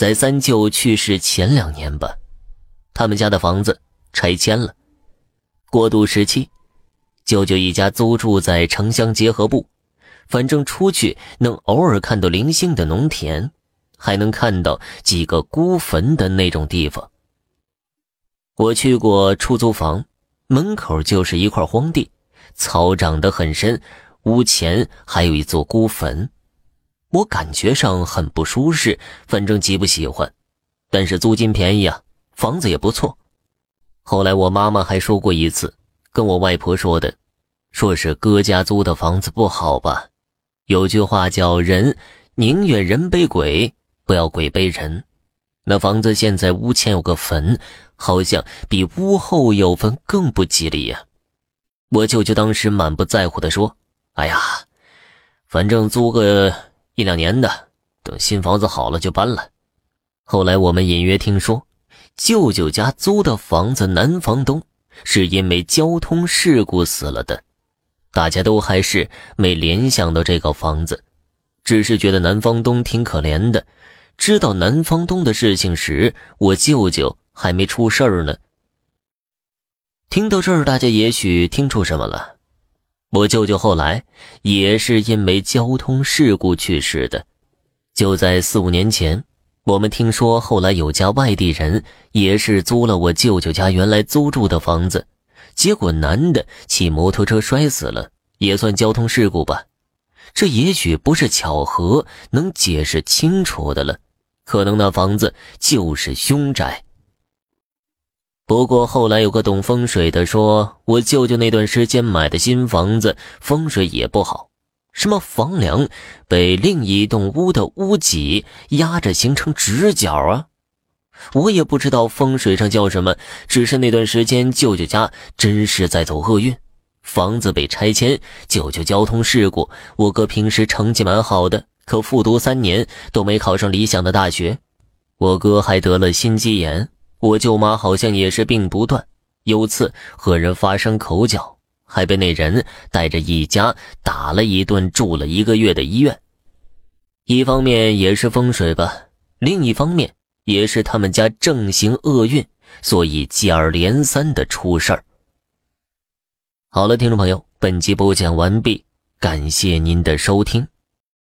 在三舅去世前两年吧，他们家的房子拆迁了。过渡时期，舅舅一家租住在城乡结合部，反正出去能偶尔看到零星的农田，还能看到几个孤坟的那种地方。我去过出租房，门口就是一块荒地，草长得很深，屋前还有一座孤坟。我感觉上很不舒适，反正极不喜欢。但是租金便宜啊，房子也不错。后来我妈妈还说过一次，跟我外婆说的，说是哥家租的房子不好吧？有句话叫“人宁愿人背鬼，不要鬼背人”。那房子现在屋前有个坟，好像比屋后有坟更不吉利呀。我舅舅当时满不在乎地说：“哎呀，反正租个……”一两年的，等新房子好了就搬了。后来我们隐约听说，舅舅家租的房子男房东是因为交通事故死了的。大家都还是没联想到这个房子，只是觉得男房东挺可怜的。知道男房东的事情时，我舅舅还没出事儿呢。听到这儿，大家也许听出什么了。我舅舅后来也是因为交通事故去世的。就在四五年前，我们听说后来有家外地人也是租了我舅舅家原来租住的房子，结果男的骑摩托车摔死了，也算交通事故吧。这也许不是巧合能解释清楚的了，可能那房子就是凶宅。不过后来有个懂风水的说，我舅舅那段时间买的新房子风水也不好，什么房梁被另一栋屋的屋脊压着形成直角啊！我也不知道风水上叫什么，只是那段时间舅舅家真是在走厄运，房子被拆迁，舅舅交通事故，我哥平时成绩蛮好的，可复读三年都没考上理想的大学，我哥还得了心肌炎。我舅妈好像也是病不断，有次和人发生口角，还被那人带着一家打了一顿，住了一个月的医院。一方面也是风水吧，另一方面也是他们家正行厄运，所以接二连三的出事儿。好了，听众朋友，本集播讲完毕，感谢您的收听。